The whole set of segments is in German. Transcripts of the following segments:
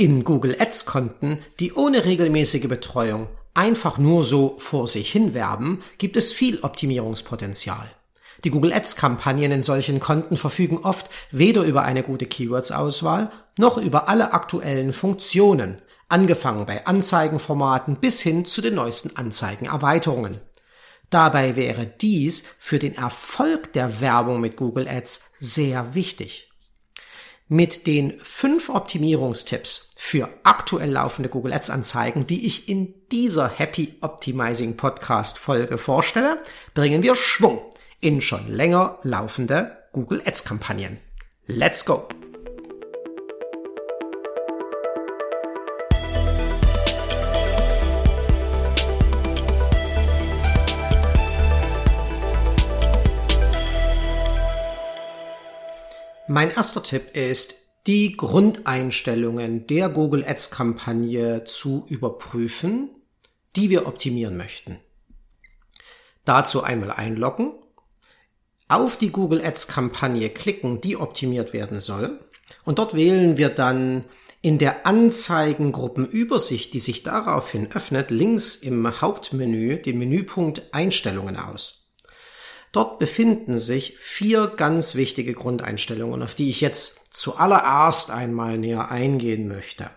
In Google Ads Konten, die ohne regelmäßige Betreuung einfach nur so vor sich hin werben, gibt es viel Optimierungspotenzial. Die Google Ads Kampagnen in solchen Konten verfügen oft weder über eine gute Keywords-Auswahl noch über alle aktuellen Funktionen, angefangen bei Anzeigenformaten bis hin zu den neuesten Anzeigenerweiterungen. Dabei wäre dies für den Erfolg der Werbung mit Google Ads sehr wichtig. Mit den fünf Optimierungstipps für aktuell laufende Google Ads Anzeigen, die ich in dieser Happy Optimizing Podcast Folge vorstelle, bringen wir Schwung in schon länger laufende Google Ads Kampagnen. Let's go! Mein erster Tipp ist, die Grundeinstellungen der Google Ads Kampagne zu überprüfen, die wir optimieren möchten. Dazu einmal einloggen, auf die Google Ads Kampagne klicken, die optimiert werden soll. Und dort wählen wir dann in der Anzeigengruppenübersicht, die sich daraufhin öffnet, links im Hauptmenü den Menüpunkt Einstellungen aus. Dort befinden sich vier ganz wichtige Grundeinstellungen, auf die ich jetzt zuallererst einmal näher eingehen möchte.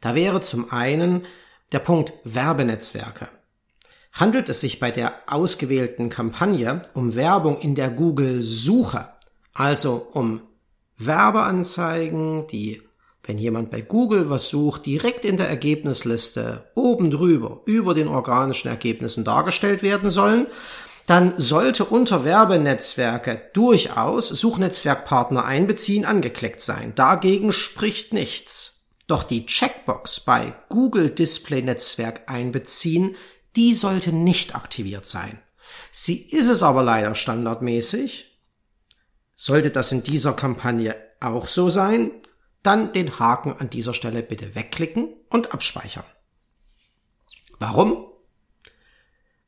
Da wäre zum einen der Punkt Werbenetzwerke. Handelt es sich bei der ausgewählten Kampagne um Werbung in der Google-Suche, also um Werbeanzeigen, die, wenn jemand bei Google was sucht, direkt in der Ergebnisliste oben drüber über den organischen Ergebnissen dargestellt werden sollen, dann sollte unter Werbenetzwerke durchaus Suchnetzwerkpartner einbeziehen angeklickt sein. Dagegen spricht nichts. Doch die Checkbox bei Google Display Netzwerk einbeziehen, die sollte nicht aktiviert sein. Sie ist es aber leider standardmäßig. Sollte das in dieser Kampagne auch so sein, dann den Haken an dieser Stelle bitte wegklicken und abspeichern. Warum?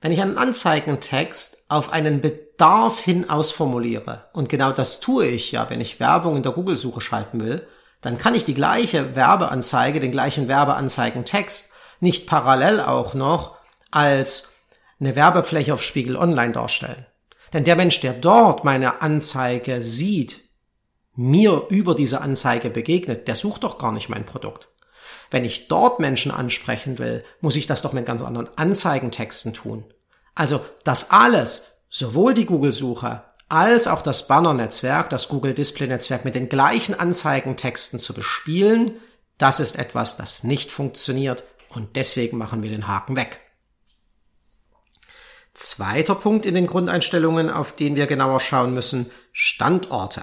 Wenn ich einen Anzeigentext auf einen Bedarf hin ausformuliere, und genau das tue ich ja, wenn ich Werbung in der Google-Suche schalten will, dann kann ich die gleiche Werbeanzeige, den gleichen Werbeanzeigentext nicht parallel auch noch als eine Werbefläche auf Spiegel Online darstellen. Denn der Mensch, der dort meine Anzeige sieht, mir über diese Anzeige begegnet, der sucht doch gar nicht mein Produkt. Wenn ich dort Menschen ansprechen will, muss ich das doch mit ganz anderen Anzeigentexten tun. Also das alles, sowohl die Google-Suche als auch das Banner-Netzwerk, das Google Display-Netzwerk mit den gleichen Anzeigentexten zu bespielen, das ist etwas, das nicht funktioniert und deswegen machen wir den Haken weg. Zweiter Punkt in den Grundeinstellungen, auf den wir genauer schauen müssen, Standorte.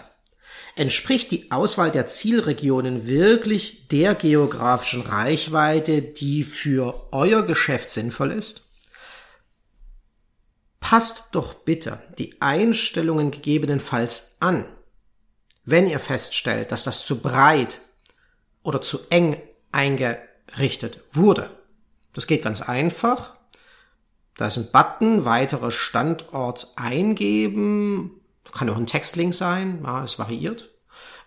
Entspricht die Auswahl der Zielregionen wirklich der geografischen Reichweite, die für euer Geschäft sinnvoll ist? Passt doch bitte die Einstellungen gegebenenfalls an, wenn ihr feststellt, dass das zu breit oder zu eng eingerichtet wurde. Das geht ganz einfach. Da ist ein Button, weitere Standort eingeben, kann auch ein Textlink sein, ja, es variiert.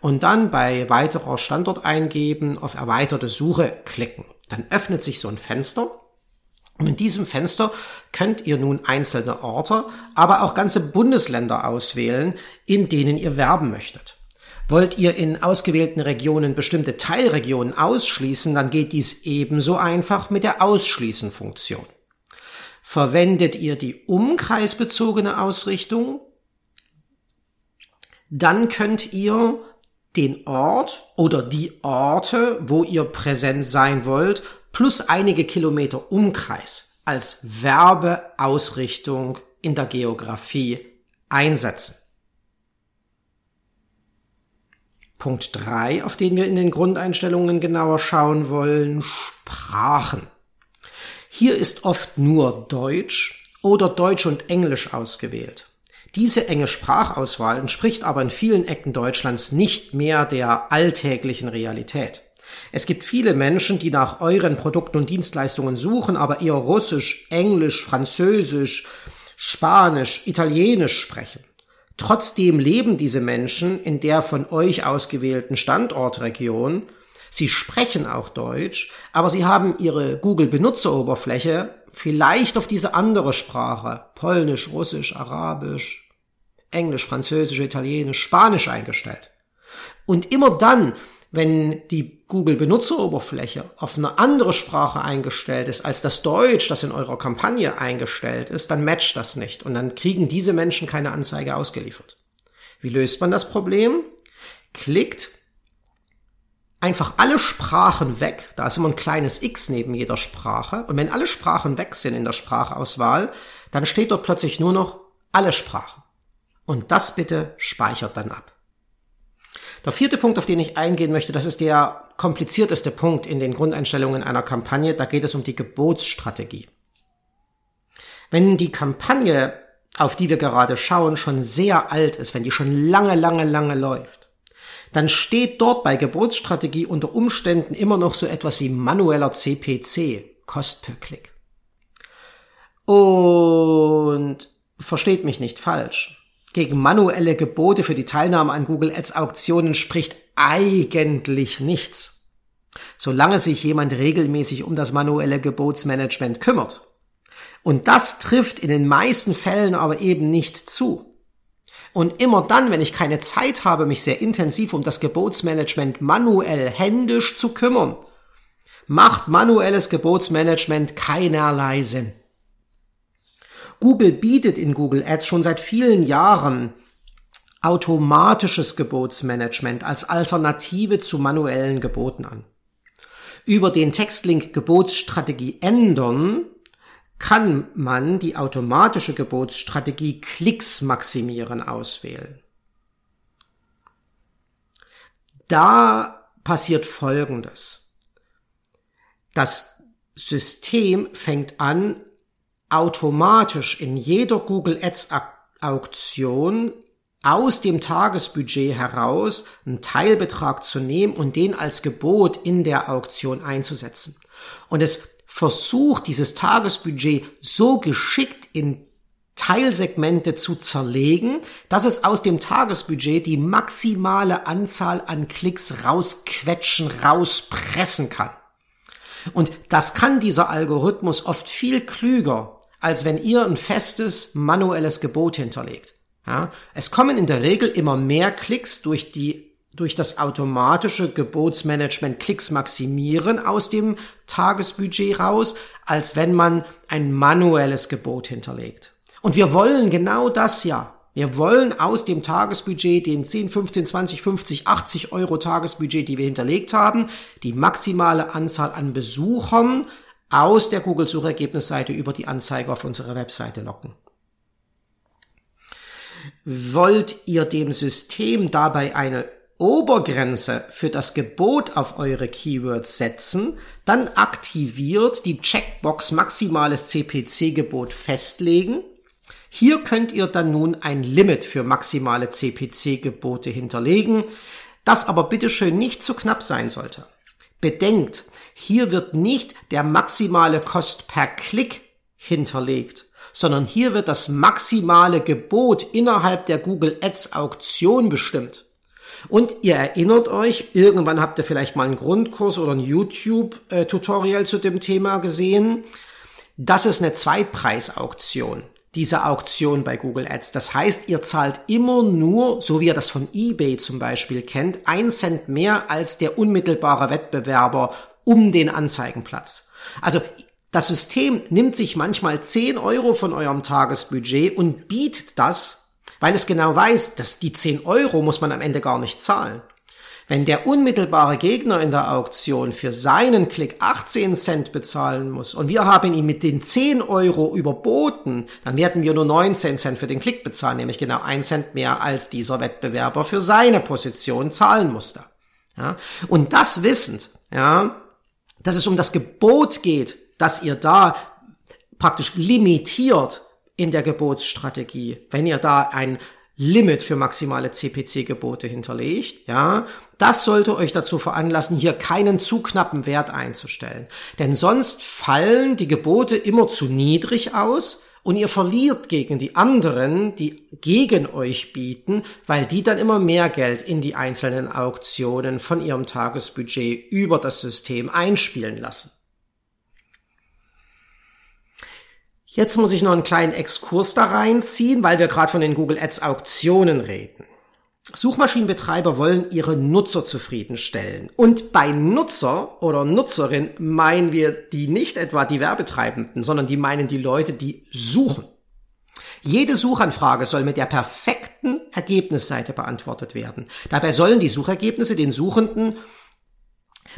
Und dann bei weiterer Standort eingeben, auf erweiterte Suche klicken. Dann öffnet sich so ein Fenster. Und in diesem Fenster könnt ihr nun einzelne Orte, aber auch ganze Bundesländer auswählen, in denen ihr werben möchtet. Wollt ihr in ausgewählten Regionen bestimmte Teilregionen ausschließen, dann geht dies ebenso einfach mit der Ausschließen-Funktion. Verwendet ihr die umkreisbezogene Ausrichtung, dann könnt ihr den Ort oder die Orte, wo ihr präsent sein wollt, plus einige Kilometer Umkreis als Werbeausrichtung in der Geografie einsetzen. Punkt drei, auf den wir in den Grundeinstellungen genauer schauen wollen, Sprachen. Hier ist oft nur Deutsch oder Deutsch und Englisch ausgewählt. Diese enge Sprachauswahl entspricht aber in vielen Ecken Deutschlands nicht mehr der alltäglichen Realität. Es gibt viele Menschen, die nach euren Produkten und Dienstleistungen suchen, aber eher Russisch, Englisch, Französisch, Spanisch, Italienisch sprechen. Trotzdem leben diese Menschen in der von euch ausgewählten Standortregion, Sie sprechen auch Deutsch, aber sie haben ihre Google-Benutzeroberfläche vielleicht auf diese andere Sprache, Polnisch, Russisch, Arabisch, Englisch, Französisch, Italienisch, Spanisch eingestellt. Und immer dann, wenn die Google-Benutzeroberfläche auf eine andere Sprache eingestellt ist als das Deutsch, das in eurer Kampagne eingestellt ist, dann matcht das nicht und dann kriegen diese Menschen keine Anzeige ausgeliefert. Wie löst man das Problem? Klickt einfach alle Sprachen weg, da ist immer ein kleines X neben jeder Sprache, und wenn alle Sprachen weg sind in der Sprachauswahl, dann steht dort plötzlich nur noch alle Sprachen. Und das bitte speichert dann ab. Der vierte Punkt, auf den ich eingehen möchte, das ist der komplizierteste Punkt in den Grundeinstellungen einer Kampagne. Da geht es um die Gebotsstrategie. Wenn die Kampagne, auf die wir gerade schauen, schon sehr alt ist, wenn die schon lange, lange, lange läuft, dann steht dort bei Gebotsstrategie unter Umständen immer noch so etwas wie manueller CPC, Cost per Klick. Und versteht mich nicht falsch gegen manuelle Gebote für die Teilnahme an Google Ads Auktionen spricht eigentlich nichts. Solange sich jemand regelmäßig um das manuelle Gebotsmanagement kümmert. Und das trifft in den meisten Fällen aber eben nicht zu. Und immer dann, wenn ich keine Zeit habe, mich sehr intensiv um das Gebotsmanagement manuell händisch zu kümmern, macht manuelles Gebotsmanagement keinerlei Sinn. Google bietet in Google Ads schon seit vielen Jahren automatisches Gebotsmanagement als Alternative zu manuellen Geboten an. Über den Textlink Gebotsstrategie ändern kann man die automatische Gebotsstrategie Klicks maximieren auswählen. Da passiert Folgendes. Das System fängt an, automatisch in jeder Google Ads Auktion aus dem Tagesbudget heraus einen Teilbetrag zu nehmen und den als Gebot in der Auktion einzusetzen. Und es versucht, dieses Tagesbudget so geschickt in Teilsegmente zu zerlegen, dass es aus dem Tagesbudget die maximale Anzahl an Klicks rausquetschen, rauspressen kann. Und das kann dieser Algorithmus oft viel klüger als wenn ihr ein festes manuelles Gebot hinterlegt. Ja, es kommen in der Regel immer mehr Klicks durch die durch das automatische Gebotsmanagement Klicks maximieren aus dem Tagesbudget raus, als wenn man ein manuelles Gebot hinterlegt. Und wir wollen genau das ja. Wir wollen aus dem Tagesbudget, den 10, 15, 20, 50, 80 Euro Tagesbudget, die wir hinterlegt haben, die maximale Anzahl an Besuchern aus der Google-Suchergebnisseite über die Anzeige auf unsere Webseite locken. Wollt ihr dem System dabei eine Obergrenze für das Gebot auf eure Keywords setzen, dann aktiviert die Checkbox maximales CPC-Gebot festlegen. Hier könnt ihr dann nun ein Limit für maximale CPC-Gebote hinterlegen, das aber bitteschön nicht zu knapp sein sollte. Bedenkt, hier wird nicht der maximale Kost per Klick hinterlegt, sondern hier wird das maximale Gebot innerhalb der Google Ads Auktion bestimmt. Und ihr erinnert euch, irgendwann habt ihr vielleicht mal einen Grundkurs oder ein YouTube-Tutorial zu dem Thema gesehen. Das ist eine Zweitpreisauktion diese Auktion bei Google Ads. Das heißt, ihr zahlt immer nur, so wie ihr das von eBay zum Beispiel kennt, ein Cent mehr als der unmittelbare Wettbewerber um den Anzeigenplatz. Also das System nimmt sich manchmal 10 Euro von eurem Tagesbudget und bietet das, weil es genau weiß, dass die 10 Euro muss man am Ende gar nicht zahlen. Wenn der unmittelbare Gegner in der Auktion für seinen Klick 18 Cent bezahlen muss und wir haben ihn mit den 10 Euro überboten, dann werden wir nur 19 Cent für den Klick bezahlen, nämlich genau 1 Cent mehr als dieser Wettbewerber für seine Position zahlen musste. Ja? Und das wissend, ja, dass es um das Gebot geht, dass ihr da praktisch limitiert in der Gebotsstrategie, wenn ihr da ein Limit für maximale CPC-Gebote hinterlegt, ja, das sollte euch dazu veranlassen, hier keinen zu knappen Wert einzustellen. Denn sonst fallen die Gebote immer zu niedrig aus Und ihr verliert gegen die anderen, die gegen euch bieten, weil die dann immer mehr Geld in die einzelnen Auktionen von ihrem Tagesbudget über das System einspielen lassen. Jetzt muss ich noch einen kleinen Exkurs da reinziehen, weil wir gerade von den Google Ads Auktionen reden. Suchmaschinenbetreiber wollen ihre Nutzer zufriedenstellen. Und bei Nutzer oder Nutzerin meinen wir die nicht etwa die Werbetreibenden, sondern die meinen die Leute, die suchen. Jede Suchanfrage soll mit der perfekten Ergebnisseite beantwortet werden. Dabei sollen die Suchergebnisse den Suchenden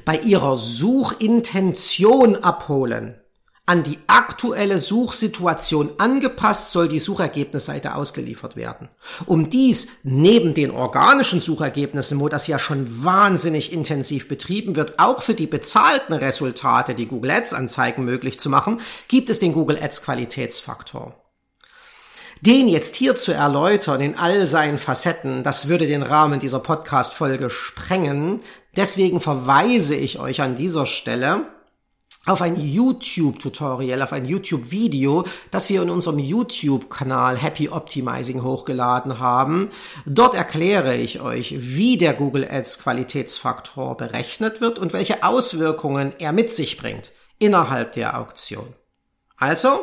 bei ihrer Suchintention abholen. An die aktuelle Suchsituation angepasst soll die Suchergebnisseite ausgeliefert werden. Um dies neben den organischen Suchergebnissen, wo das ja schon wahnsinnig intensiv betrieben wird, auch für die bezahlten Resultate, die Google Ads Anzeigen möglich zu machen, gibt es den Google Ads Qualitätsfaktor. Den jetzt hier zu erläutern in all seinen Facetten, das würde den Rahmen dieser Podcast-Folge sprengen. Deswegen verweise ich euch an dieser Stelle auf ein YouTube-Tutorial, auf ein YouTube-Video, das wir in unserem YouTube-Kanal Happy Optimizing hochgeladen haben. Dort erkläre ich euch, wie der Google Ads Qualitätsfaktor berechnet wird und welche Auswirkungen er mit sich bringt innerhalb der Auktion. Also,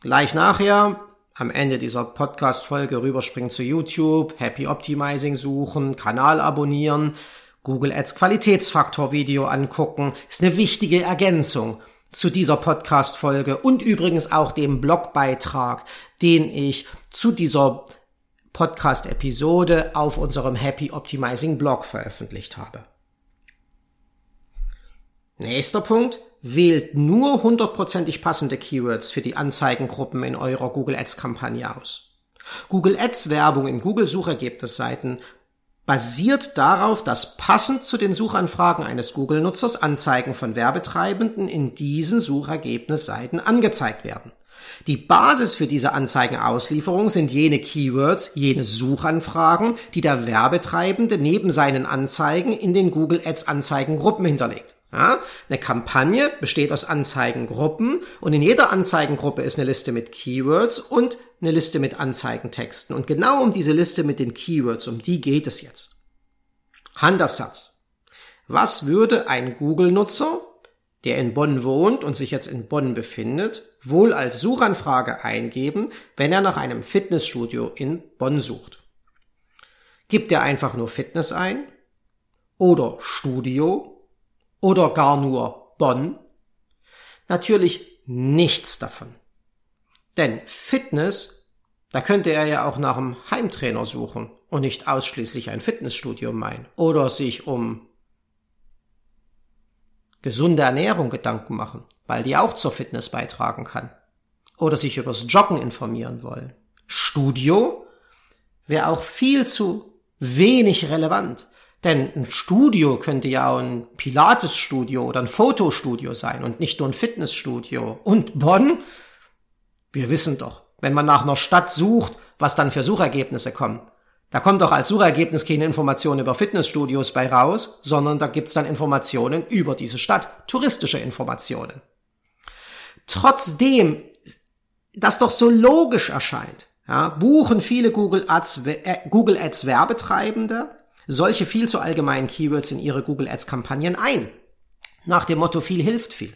gleich nachher, am Ende dieser Podcast-Folge rüberspringen zu YouTube, Happy Optimizing suchen, Kanal abonnieren, Google Ads Qualitätsfaktor Video angucken, ist eine wichtige Ergänzung zu dieser Podcast Folge und übrigens auch dem Blogbeitrag, den ich zu dieser Podcast Episode auf unserem Happy Optimizing Blog veröffentlicht habe. Nächster Punkt. Wählt nur hundertprozentig passende Keywords für die Anzeigengruppen in eurer Google Ads Kampagne aus. Google Ads Werbung in Google Suchergebnisseiten basiert darauf, dass passend zu den Suchanfragen eines Google-Nutzers Anzeigen von Werbetreibenden in diesen Suchergebnisseiten angezeigt werden. Die Basis für diese Anzeigenauslieferung sind jene Keywords, jene Suchanfragen, die der Werbetreibende neben seinen Anzeigen in den Google Ads Anzeigengruppen hinterlegt. Ja, eine Kampagne besteht aus Anzeigengruppen und in jeder Anzeigengruppe ist eine Liste mit Keywords und eine Liste mit Anzeigentexten. Und genau um diese Liste mit den Keywords, um die geht es jetzt. Hand auf Satz. Was würde ein Google-Nutzer, der in Bonn wohnt und sich jetzt in Bonn befindet, wohl als Suchanfrage eingeben, wenn er nach einem Fitnessstudio in Bonn sucht? Gibt er einfach nur Fitness ein? Oder Studio? Oder gar nur Bonn? Natürlich nichts davon. Denn Fitness, da könnte er ja auch nach einem Heimtrainer suchen und nicht ausschließlich ein Fitnessstudio meinen oder sich um gesunde Ernährung Gedanken machen, weil die auch zur Fitness beitragen kann. Oder sich übers Joggen informieren wollen. Studio wäre auch viel zu wenig relevant. Denn ein Studio könnte ja auch ein Pilates-Studio oder ein Fotostudio sein und nicht nur ein Fitnessstudio. Und Bonn? Wir wissen doch, wenn man nach einer Stadt sucht, was dann für Suchergebnisse kommen. Da kommt doch als Suchergebnis keine Information über Fitnessstudios bei raus, sondern da gibt's dann Informationen über diese Stadt, touristische Informationen. Trotzdem, das doch so logisch erscheint, ja, buchen viele Google Ads, äh, Google Ads Werbetreibende solche viel zu allgemeinen Keywords in ihre Google Ads Kampagnen ein. Nach dem Motto viel hilft viel.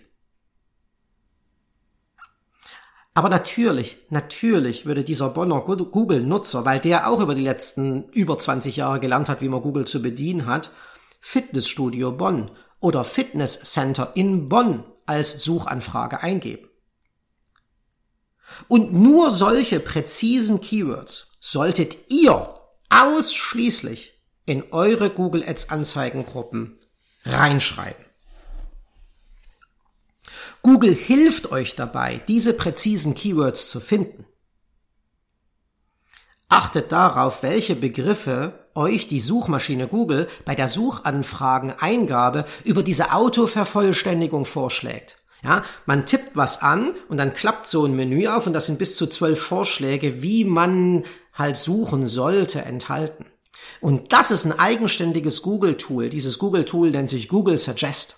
Aber natürlich, natürlich würde dieser Bonner Google-Nutzer, weil der auch über die letzten über 20 Jahre gelernt hat, wie man Google zu bedienen hat, Fitnessstudio Bonn oder Fitness Center in Bonn als Suchanfrage eingeben. Und nur solche präzisen Keywords solltet ihr ausschließlich in eure Google Ads Anzeigengruppen reinschreiben. Google hilft euch dabei, diese präzisen Keywords zu finden. Achtet darauf, welche Begriffe euch die Suchmaschine Google bei der Suchanfrageneingabe über diese Autovervollständigung vorschlägt. Ja, man tippt was an und dann klappt so ein Menü auf und das sind bis zu zwölf Vorschläge, wie man halt suchen sollte, enthalten. Und das ist ein eigenständiges Google-Tool. Dieses Google-Tool nennt sich Google Suggest.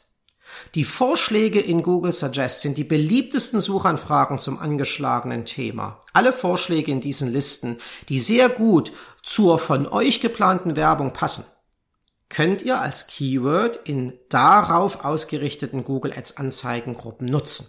Die Vorschläge in Google Suggest sind die beliebtesten Suchanfragen zum angeschlagenen Thema. Alle Vorschläge in diesen Listen, die sehr gut zur von euch geplanten Werbung passen, könnt ihr als Keyword in darauf ausgerichteten Google Ads Anzeigengruppen nutzen.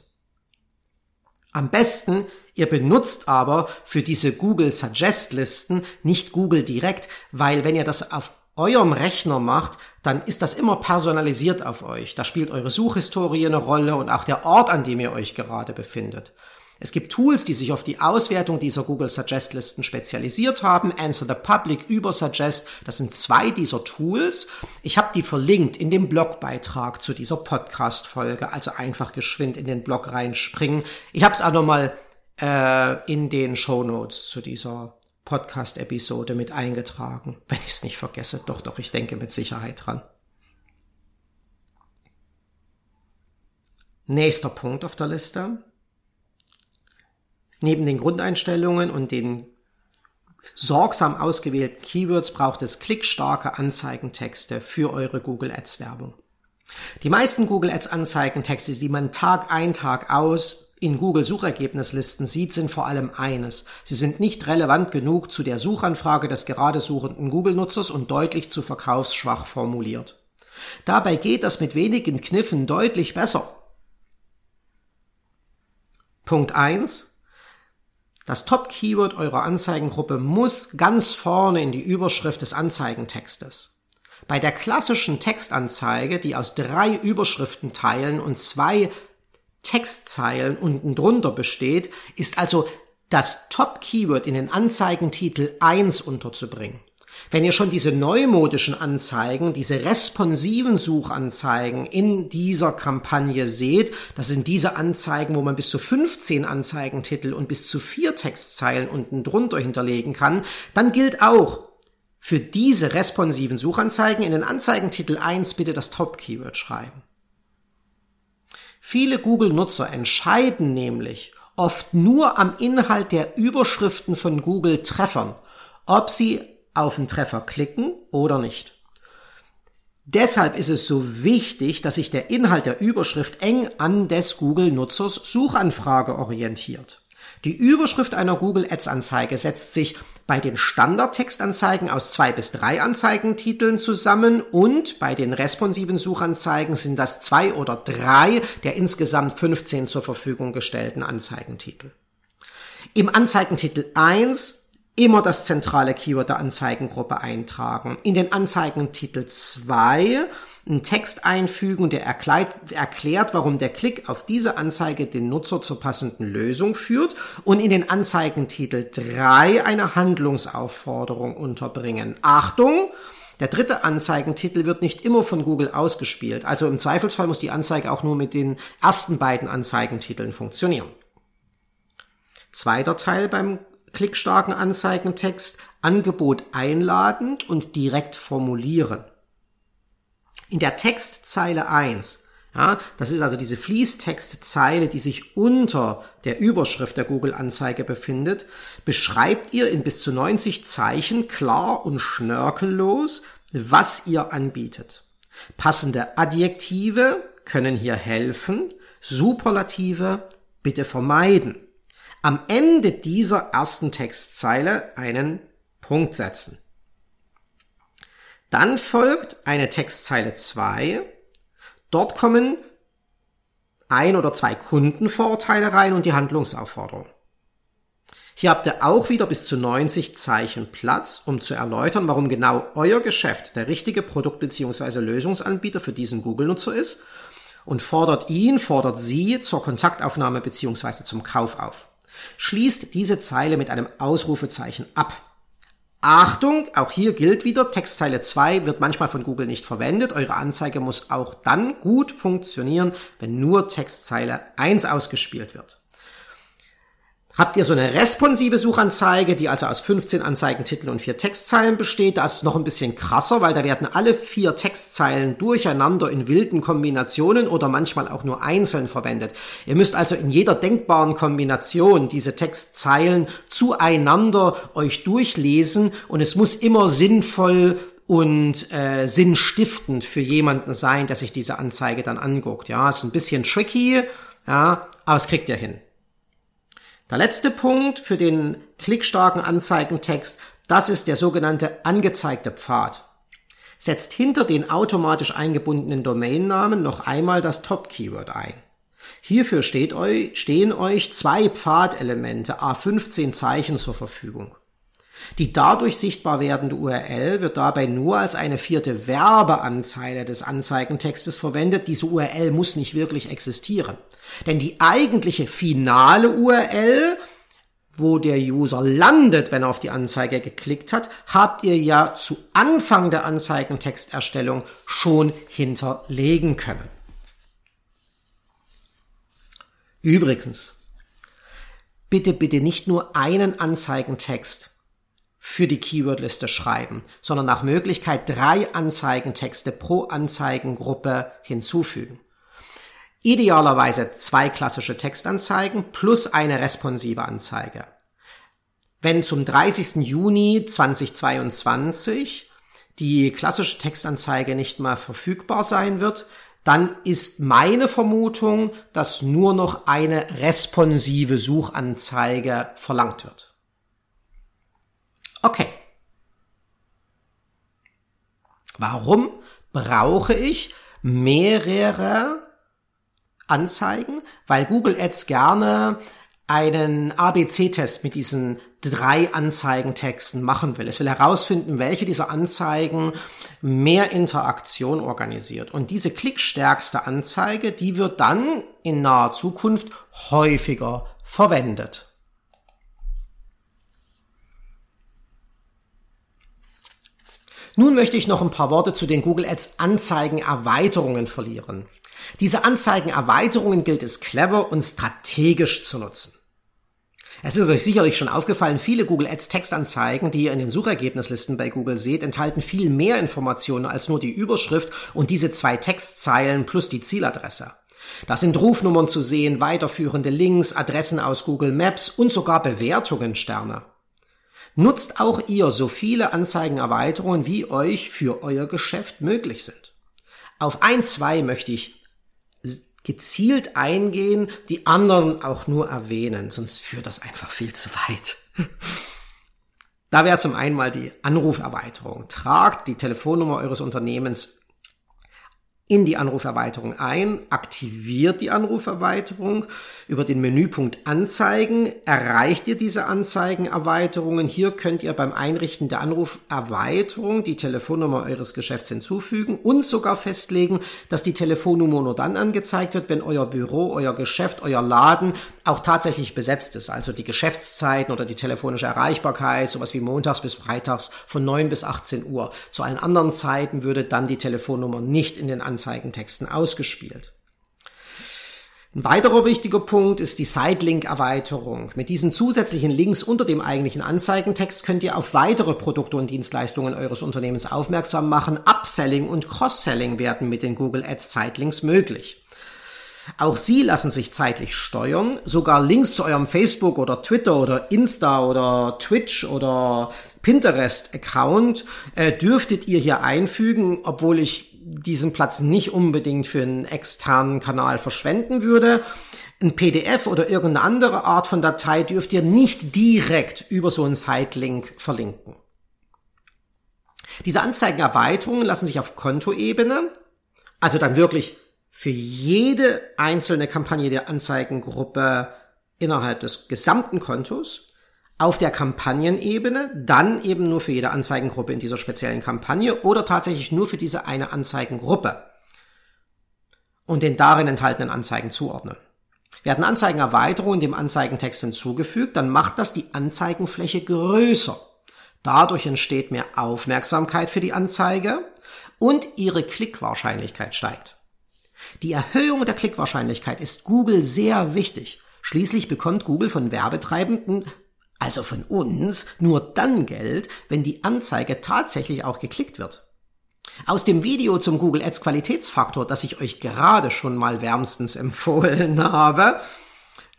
Am besten, ihr benutzt aber für diese Google Suggest Listen nicht Google direkt, weil wenn ihr das auf eurem Rechner macht, dann ist das immer personalisiert auf euch. Da spielt eure Suchhistorie eine Rolle und auch der Ort, an dem ihr euch gerade befindet. Es gibt Tools, die sich auf die Auswertung dieser Google Suggest Listen spezialisiert haben. Answer the Public über Suggest. Das sind zwei dieser Tools. Ich habe die verlinkt in dem Blogbeitrag zu dieser Podcast-Folge. Also einfach geschwind in den Blog reinspringen. Ich habe es auch nochmal äh, in den Show Notes zu dieser Podcast-Episode mit eingetragen. Wenn ich es nicht vergesse. Doch, doch, ich denke mit Sicherheit dran. Nächster Punkt auf der Liste. Neben den Grundeinstellungen und den sorgsam ausgewählten Keywords braucht es klickstarke Anzeigentexte für eure Google Ads Werbung. Die meisten Google Ads Anzeigentexte, die man Tag ein, Tag aus in Google Suchergebnislisten sieht, sind vor allem eines. Sie sind nicht relevant genug zu der Suchanfrage des gerade suchenden Google-Nutzers und deutlich zu verkaufsschwach formuliert. Dabei geht das mit wenigen Kniffen deutlich besser. Punkt eins: das Top-Keyword eurer Anzeigengruppe muss ganz vorne in die Überschrift des Anzeigentextes. Bei der klassischen Textanzeige, die aus drei Überschriften teilen und zwei Textzeilen unten drunter besteht, ist also das Top-Keyword in den Anzeigentitel 1 unterzubringen. Wenn ihr schon diese neumodischen Anzeigen, diese responsiven Suchanzeigen in dieser Kampagne seht, das sind diese Anzeigen, wo man bis zu 15 Anzeigentitel und bis zu vier Textzeilen unten drunter hinterlegen kann, dann gilt auch für diese responsiven Suchanzeigen in den Anzeigentitel 1 bitte das Top-Keyword schreiben. Viele Google-Nutzer entscheiden nämlich oft nur am Inhalt der Überschriften von Google-Treffern, ob sie auf den Treffer klicken oder nicht. Deshalb ist es so wichtig, dass sich der Inhalt der Überschrift eng an des Google-Nutzers Suchanfrage orientiert. Die Überschrift einer Google Ads Anzeige setzt sich bei den Standardtextanzeigen aus zwei bis drei Anzeigentiteln zusammen und bei den responsiven Suchanzeigen sind das zwei oder drei der insgesamt 15 zur Verfügung gestellten Anzeigentitel. Im Anzeigentitel 1 immer das zentrale Keyword der Anzeigengruppe eintragen. In den Anzeigentitel 2 einen Text einfügen, der erklärt, warum der Klick auf diese Anzeige den Nutzer zur passenden Lösung führt und in den Anzeigentitel 3 eine Handlungsaufforderung unterbringen. Achtung! Der dritte Anzeigentitel wird nicht immer von Google ausgespielt. Also im Zweifelsfall muss die Anzeige auch nur mit den ersten beiden Anzeigentiteln funktionieren. Zweiter Teil beim klickstarken Anzeigentext Angebot einladend und direkt formulieren. In der Textzeile 1, ja, das ist also diese Fließtextzeile, die sich unter der Überschrift der Google-Anzeige befindet, beschreibt ihr in bis zu 90 Zeichen klar und schnörkellos, was ihr anbietet. Passende Adjektive können hier helfen, Superlative bitte vermeiden am Ende dieser ersten Textzeile einen Punkt setzen. Dann folgt eine Textzeile 2. Dort kommen ein oder zwei Kundenvorteile rein und die Handlungsaufforderung. Hier habt ihr auch wieder bis zu 90 Zeichen Platz, um zu erläutern, warum genau euer Geschäft der richtige Produkt- bzw. Lösungsanbieter für diesen Google-Nutzer ist und fordert ihn, fordert sie zur Kontaktaufnahme bzw. zum Kauf auf. Schließt diese Zeile mit einem Ausrufezeichen ab. Achtung, auch hier gilt wieder, Textzeile 2 wird manchmal von Google nicht verwendet. Eure Anzeige muss auch dann gut funktionieren, wenn nur Textzeile 1 ausgespielt wird. Habt ihr so eine responsive Suchanzeige, die also aus 15 Anzeigentiteln und vier Textzeilen besteht, da ist es noch ein bisschen krasser, weil da werden alle vier Textzeilen durcheinander in wilden Kombinationen oder manchmal auch nur einzeln verwendet. Ihr müsst also in jeder denkbaren Kombination diese Textzeilen zueinander euch durchlesen und es muss immer sinnvoll und äh, sinnstiftend für jemanden sein, der sich diese Anzeige dann anguckt. Ja, ist ein bisschen tricky, ja, aber es kriegt ihr hin. Der letzte Punkt für den klickstarken Anzeigentext, das ist der sogenannte angezeigte Pfad. Setzt hinter den automatisch eingebundenen Domainnamen noch einmal das Top-Keyword ein. Hierfür euch, stehen euch zwei Pfadelemente A15 Zeichen zur Verfügung. Die dadurch sichtbar werdende URL wird dabei nur als eine vierte Werbeanzeige des Anzeigentextes verwendet. Diese URL muss nicht wirklich existieren. Denn die eigentliche finale URL, wo der User landet, wenn er auf die Anzeige geklickt hat, habt ihr ja zu Anfang der Anzeigentexterstellung schon hinterlegen können. Übrigens, bitte, bitte nicht nur einen Anzeigentext für die Keywordliste schreiben, sondern nach Möglichkeit drei Anzeigentexte pro Anzeigengruppe hinzufügen. Idealerweise zwei klassische Textanzeigen plus eine responsive Anzeige. Wenn zum 30. Juni 2022 die klassische Textanzeige nicht mehr verfügbar sein wird, dann ist meine Vermutung, dass nur noch eine responsive Suchanzeige verlangt wird. Okay. Warum brauche ich mehrere Anzeigen? Weil Google Ads gerne einen ABC-Test mit diesen drei Anzeigentexten machen will. Es will herausfinden, welche dieser Anzeigen mehr Interaktion organisiert. Und diese klickstärkste Anzeige, die wird dann in naher Zukunft häufiger verwendet. Nun möchte ich noch ein paar Worte zu den Google Ads Anzeigenerweiterungen verlieren. Diese Anzeigenerweiterungen gilt es clever und strategisch zu nutzen. Es ist euch sicherlich schon aufgefallen, viele Google Ads Textanzeigen, die ihr in den Suchergebnislisten bei Google seht, enthalten viel mehr Informationen als nur die Überschrift und diese zwei Textzeilen plus die Zieladresse. Da sind Rufnummern zu sehen, weiterführende Links, Adressen aus Google Maps und sogar Bewertungen Sterne. Nutzt auch ihr so viele Anzeigenerweiterungen, wie euch für euer Geschäft möglich sind. Auf ein, zwei möchte ich gezielt eingehen, die anderen auch nur erwähnen, sonst führt das einfach viel zu weit. Da wäre zum einen mal die Anruferweiterung. Tragt die Telefonnummer eures Unternehmens in die Anruferweiterung ein, aktiviert die Anruferweiterung. Über den Menüpunkt Anzeigen erreicht ihr diese Anzeigenerweiterungen. Hier könnt ihr beim Einrichten der Anruferweiterung die Telefonnummer eures Geschäfts hinzufügen und sogar festlegen, dass die Telefonnummer nur dann angezeigt wird, wenn euer Büro, euer Geschäft, euer Laden auch tatsächlich besetzt ist. Also die Geschäftszeiten oder die telefonische Erreichbarkeit, sowas wie montags bis freitags von 9 bis 18 Uhr. Zu allen anderen Zeiten würde dann die Telefonnummer nicht in den Anzeigen Anzeigentexten ausgespielt. Ein weiterer wichtiger Punkt ist die Site-Link-Erweiterung. Mit diesen zusätzlichen Links unter dem eigentlichen Anzeigentext könnt ihr auf weitere Produkte und Dienstleistungen eures Unternehmens aufmerksam machen. Upselling und Cross-Selling werden mit den Google Ads Zeitlinks möglich. Auch sie lassen sich zeitlich steuern. Sogar Links zu eurem Facebook oder Twitter oder Insta oder Twitch oder Pinterest-Account äh, dürftet ihr hier einfügen, obwohl ich diesen Platz nicht unbedingt für einen externen Kanal verschwenden würde. Ein PDF oder irgendeine andere Art von Datei dürft ihr nicht direkt über so einen Site-Link verlinken. Diese Anzeigenerweiterungen lassen sich auf Kontoebene, also dann wirklich für jede einzelne Kampagne der Anzeigengruppe innerhalb des gesamten Kontos auf der Kampagnenebene, dann eben nur für jede Anzeigengruppe in dieser speziellen Kampagne oder tatsächlich nur für diese eine Anzeigengruppe und den darin enthaltenen Anzeigen zuordnen. Werden Anzeigenerweiterungen dem Anzeigentext hinzugefügt, dann macht das die Anzeigenfläche größer. Dadurch entsteht mehr Aufmerksamkeit für die Anzeige und ihre Klickwahrscheinlichkeit steigt. Die Erhöhung der Klickwahrscheinlichkeit ist Google sehr wichtig. Schließlich bekommt Google von Werbetreibenden also von uns, nur dann Geld, wenn die Anzeige tatsächlich auch geklickt wird. Aus dem Video zum Google Ads Qualitätsfaktor, das ich euch gerade schon mal wärmstens empfohlen habe,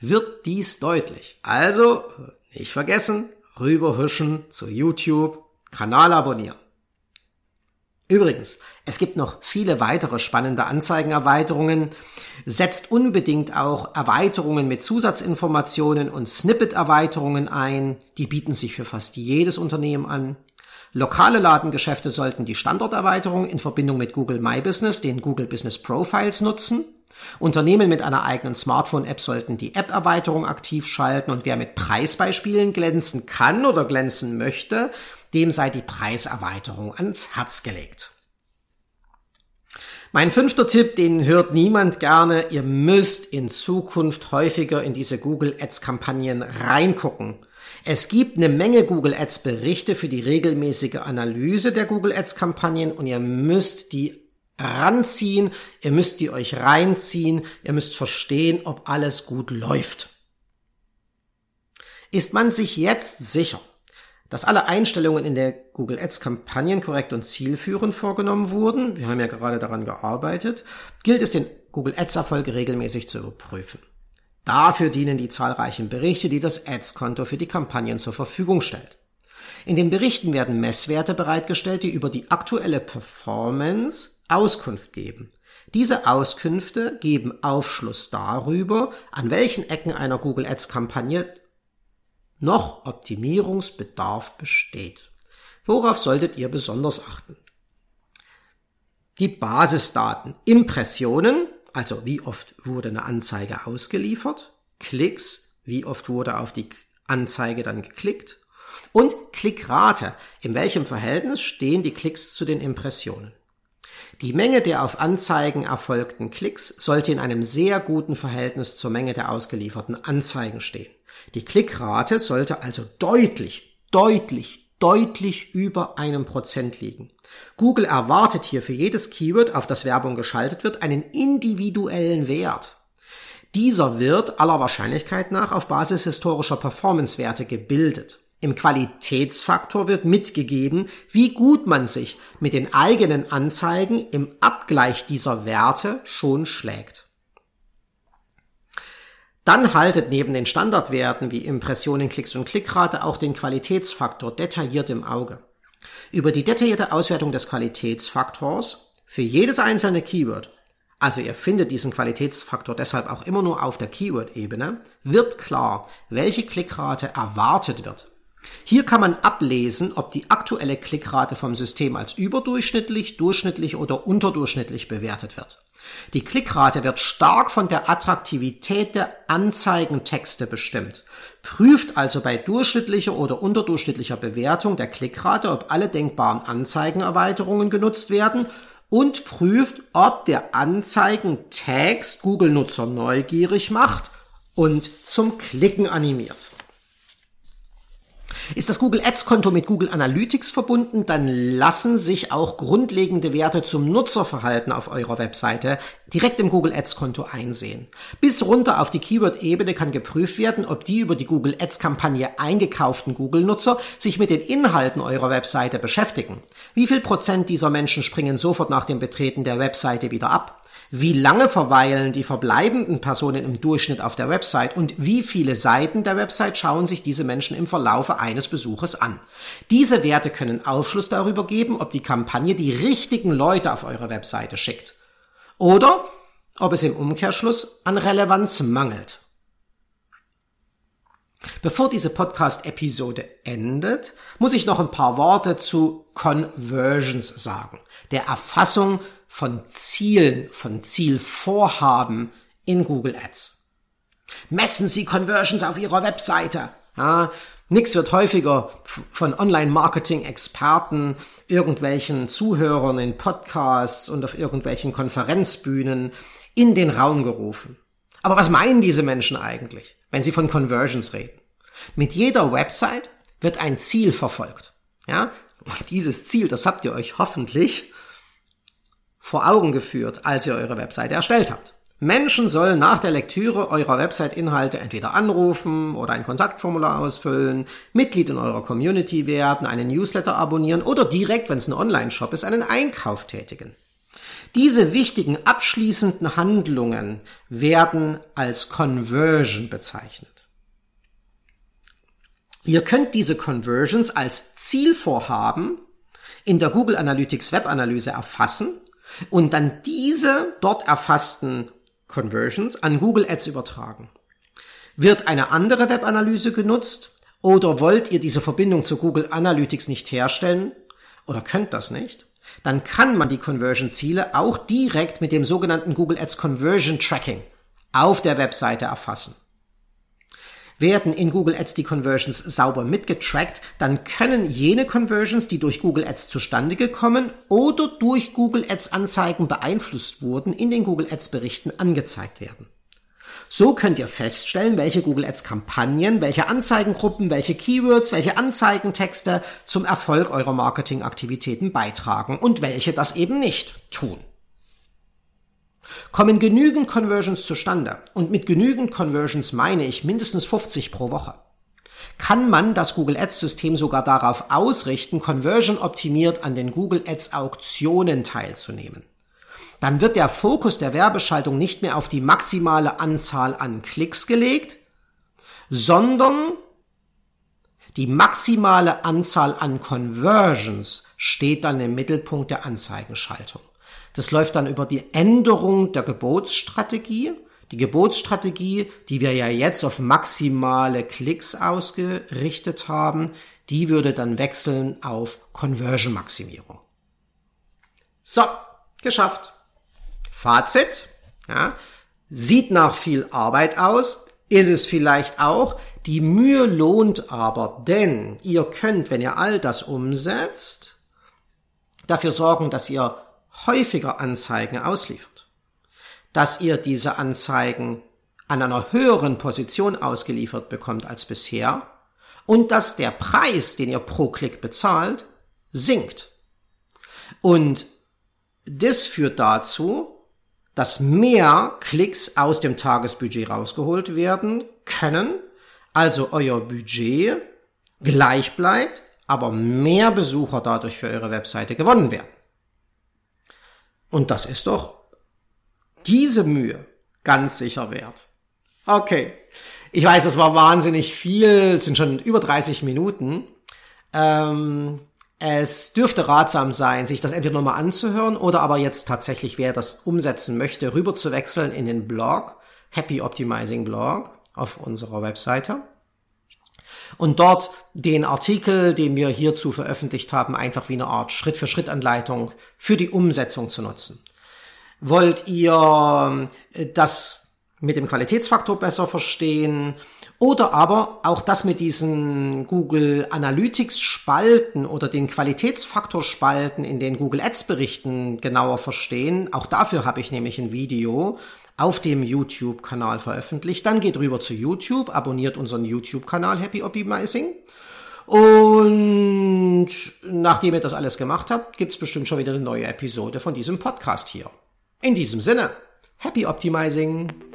wird dies deutlich. Also nicht vergessen, rüberhuschen zu YouTube, Kanal abonnieren. Übrigens, es gibt noch viele weitere spannende Anzeigenerweiterungen. Setzt unbedingt auch Erweiterungen mit Zusatzinformationen und Snippet-Erweiterungen ein. Die bieten sich für fast jedes Unternehmen an. Lokale Ladengeschäfte sollten die Standorterweiterung in Verbindung mit Google My Business, den Google Business Profiles nutzen. Unternehmen mit einer eigenen Smartphone-App sollten die App-Erweiterung aktiv schalten und wer mit Preisbeispielen glänzen kann oder glänzen möchte, dem sei die Preiserweiterung ans Herz gelegt. Mein fünfter Tipp, den hört niemand gerne. Ihr müsst in Zukunft häufiger in diese Google Ads Kampagnen reingucken. Es gibt eine Menge Google Ads Berichte für die regelmäßige Analyse der Google Ads Kampagnen und ihr müsst die ranziehen, ihr müsst die euch reinziehen, ihr müsst verstehen, ob alles gut läuft. Ist man sich jetzt sicher, dass alle Einstellungen in der Google Ads Kampagnen korrekt und zielführend vorgenommen wurden, wir haben ja gerade daran gearbeitet, gilt es den Google Ads Erfolge regelmäßig zu überprüfen. Dafür dienen die zahlreichen Berichte, die das Ads-Konto für die Kampagnen zur Verfügung stellt. In den Berichten werden Messwerte bereitgestellt, die über die aktuelle Performance Auskunft geben. Diese Auskünfte geben Aufschluss darüber, an welchen Ecken einer Google Ads Kampagne noch Optimierungsbedarf besteht. Worauf solltet ihr besonders achten? Die Basisdaten, Impressionen, also wie oft wurde eine Anzeige ausgeliefert, Klicks, wie oft wurde auf die Anzeige dann geklickt und Klickrate, in welchem Verhältnis stehen die Klicks zu den Impressionen. Die Menge der auf Anzeigen erfolgten Klicks sollte in einem sehr guten Verhältnis zur Menge der ausgelieferten Anzeigen stehen. Die Klickrate sollte also deutlich, deutlich, deutlich über einem Prozent liegen. Google erwartet hier für jedes Keyword, auf das Werbung geschaltet wird, einen individuellen Wert. Dieser wird aller Wahrscheinlichkeit nach auf Basis historischer Performance-Werte gebildet. Im Qualitätsfaktor wird mitgegeben, wie gut man sich mit den eigenen Anzeigen im Abgleich dieser Werte schon schlägt. Dann haltet neben den Standardwerten wie Impressionen, Klicks und Klickrate auch den Qualitätsfaktor detailliert im Auge. Über die detaillierte Auswertung des Qualitätsfaktors für jedes einzelne Keyword, also ihr findet diesen Qualitätsfaktor deshalb auch immer nur auf der Keyword-Ebene, wird klar, welche Klickrate erwartet wird. Hier kann man ablesen, ob die aktuelle Klickrate vom System als überdurchschnittlich, durchschnittlich oder unterdurchschnittlich bewertet wird. Die Klickrate wird stark von der Attraktivität der Anzeigentexte bestimmt. Prüft also bei durchschnittlicher oder unterdurchschnittlicher Bewertung der Klickrate, ob alle denkbaren Anzeigenerweiterungen genutzt werden und prüft, ob der Anzeigentext Google-Nutzer neugierig macht und zum Klicken animiert. Ist das Google Ads Konto mit Google Analytics verbunden, dann lassen sich auch grundlegende Werte zum Nutzerverhalten auf eurer Webseite direkt im Google Ads Konto einsehen. Bis runter auf die Keyword-Ebene kann geprüft werden, ob die über die Google Ads Kampagne eingekauften Google-Nutzer sich mit den Inhalten eurer Webseite beschäftigen. Wie viel Prozent dieser Menschen springen sofort nach dem Betreten der Webseite wieder ab? Wie lange verweilen die verbleibenden Personen im Durchschnitt auf der Website und wie viele Seiten der Website schauen sich diese Menschen im Verlaufe eines Besuches an? Diese Werte können Aufschluss darüber geben, ob die Kampagne die richtigen Leute auf eure Webseite schickt. Oder ob es im Umkehrschluss an Relevanz mangelt. Bevor diese Podcast-Episode endet, muss ich noch ein paar Worte zu Conversions sagen, der Erfassung von Zielen, von Zielvorhaben in Google Ads. Messen Sie Conversions auf Ihrer Webseite. Ja, nix wird häufiger von Online-Marketing-Experten, irgendwelchen Zuhörern in Podcasts und auf irgendwelchen Konferenzbühnen in den Raum gerufen. Aber was meinen diese Menschen eigentlich, wenn sie von Conversions reden? Mit jeder Website wird ein Ziel verfolgt. Ja, dieses Ziel, das habt ihr euch hoffentlich vor Augen geführt, als ihr eure Webseite erstellt habt. Menschen sollen nach der Lektüre eurer Website-Inhalte entweder anrufen oder ein Kontaktformular ausfüllen, Mitglied in eurer Community werden, einen Newsletter abonnieren oder direkt, wenn es ein Online-Shop ist, einen Einkauf tätigen. Diese wichtigen abschließenden Handlungen werden als Conversion bezeichnet. Ihr könnt diese Conversions als Zielvorhaben in der Google Analytics Webanalyse erfassen und dann diese dort erfassten Conversions an Google Ads übertragen. Wird eine andere Webanalyse genutzt oder wollt ihr diese Verbindung zu Google Analytics nicht herstellen oder könnt das nicht, dann kann man die Conversion-Ziele auch direkt mit dem sogenannten Google Ads Conversion Tracking auf der Webseite erfassen. Werden in Google Ads die Conversions sauber mitgetrackt, dann können jene Conversions, die durch Google Ads zustande gekommen oder durch Google Ads Anzeigen beeinflusst wurden, in den Google Ads Berichten angezeigt werden. So könnt ihr feststellen, welche Google Ads Kampagnen, welche Anzeigengruppen, welche Keywords, welche Anzeigentexte zum Erfolg eurer Marketingaktivitäten beitragen und welche das eben nicht tun. Kommen genügend Conversions zustande, und mit genügend Conversions meine ich mindestens 50 pro Woche, kann man das Google Ads System sogar darauf ausrichten, conversion optimiert an den Google Ads Auktionen teilzunehmen. Dann wird der Fokus der Werbeschaltung nicht mehr auf die maximale Anzahl an Klicks gelegt, sondern die maximale Anzahl an Conversions steht dann im Mittelpunkt der Anzeigenschaltung. Das läuft dann über die Änderung der Gebotsstrategie. Die Gebotsstrategie, die wir ja jetzt auf maximale Klicks ausgerichtet haben, die würde dann wechseln auf Conversion-Maximierung. So, geschafft. Fazit, ja, sieht nach viel Arbeit aus, ist es vielleicht auch, die Mühe lohnt aber, denn ihr könnt, wenn ihr all das umsetzt, dafür sorgen, dass ihr häufiger Anzeigen ausliefert, dass ihr diese Anzeigen an einer höheren Position ausgeliefert bekommt als bisher und dass der Preis, den ihr pro Klick bezahlt, sinkt. Und das führt dazu, dass mehr Klicks aus dem Tagesbudget rausgeholt werden können, also euer Budget gleich bleibt, aber mehr Besucher dadurch für eure Webseite gewonnen werden. Und das ist doch diese Mühe ganz sicher wert. Okay. Ich weiß, das war wahnsinnig viel, es sind schon über 30 Minuten. Ähm, es dürfte ratsam sein, sich das entweder nochmal anzuhören oder aber jetzt tatsächlich, wer das umsetzen möchte, rüber zu wechseln in den Blog, Happy Optimizing Blog auf unserer Webseite. Und dort den Artikel, den wir hierzu veröffentlicht haben, einfach wie eine Art Schritt-für-Schritt-Anleitung für die Umsetzung zu nutzen. Wollt ihr äh, das mit dem Qualitätsfaktor besser verstehen? Oder aber auch das mit diesen Google Analytics Spalten oder den Qualitätsfaktor Spalten in den Google Ads Berichten genauer verstehen. Auch dafür habe ich nämlich ein Video auf dem YouTube-Kanal veröffentlicht. Dann geht rüber zu YouTube, abonniert unseren YouTube-Kanal Happy Optimizing. Und nachdem ihr das alles gemacht habt, gibt's bestimmt schon wieder eine neue Episode von diesem Podcast hier. In diesem Sinne, Happy Optimizing!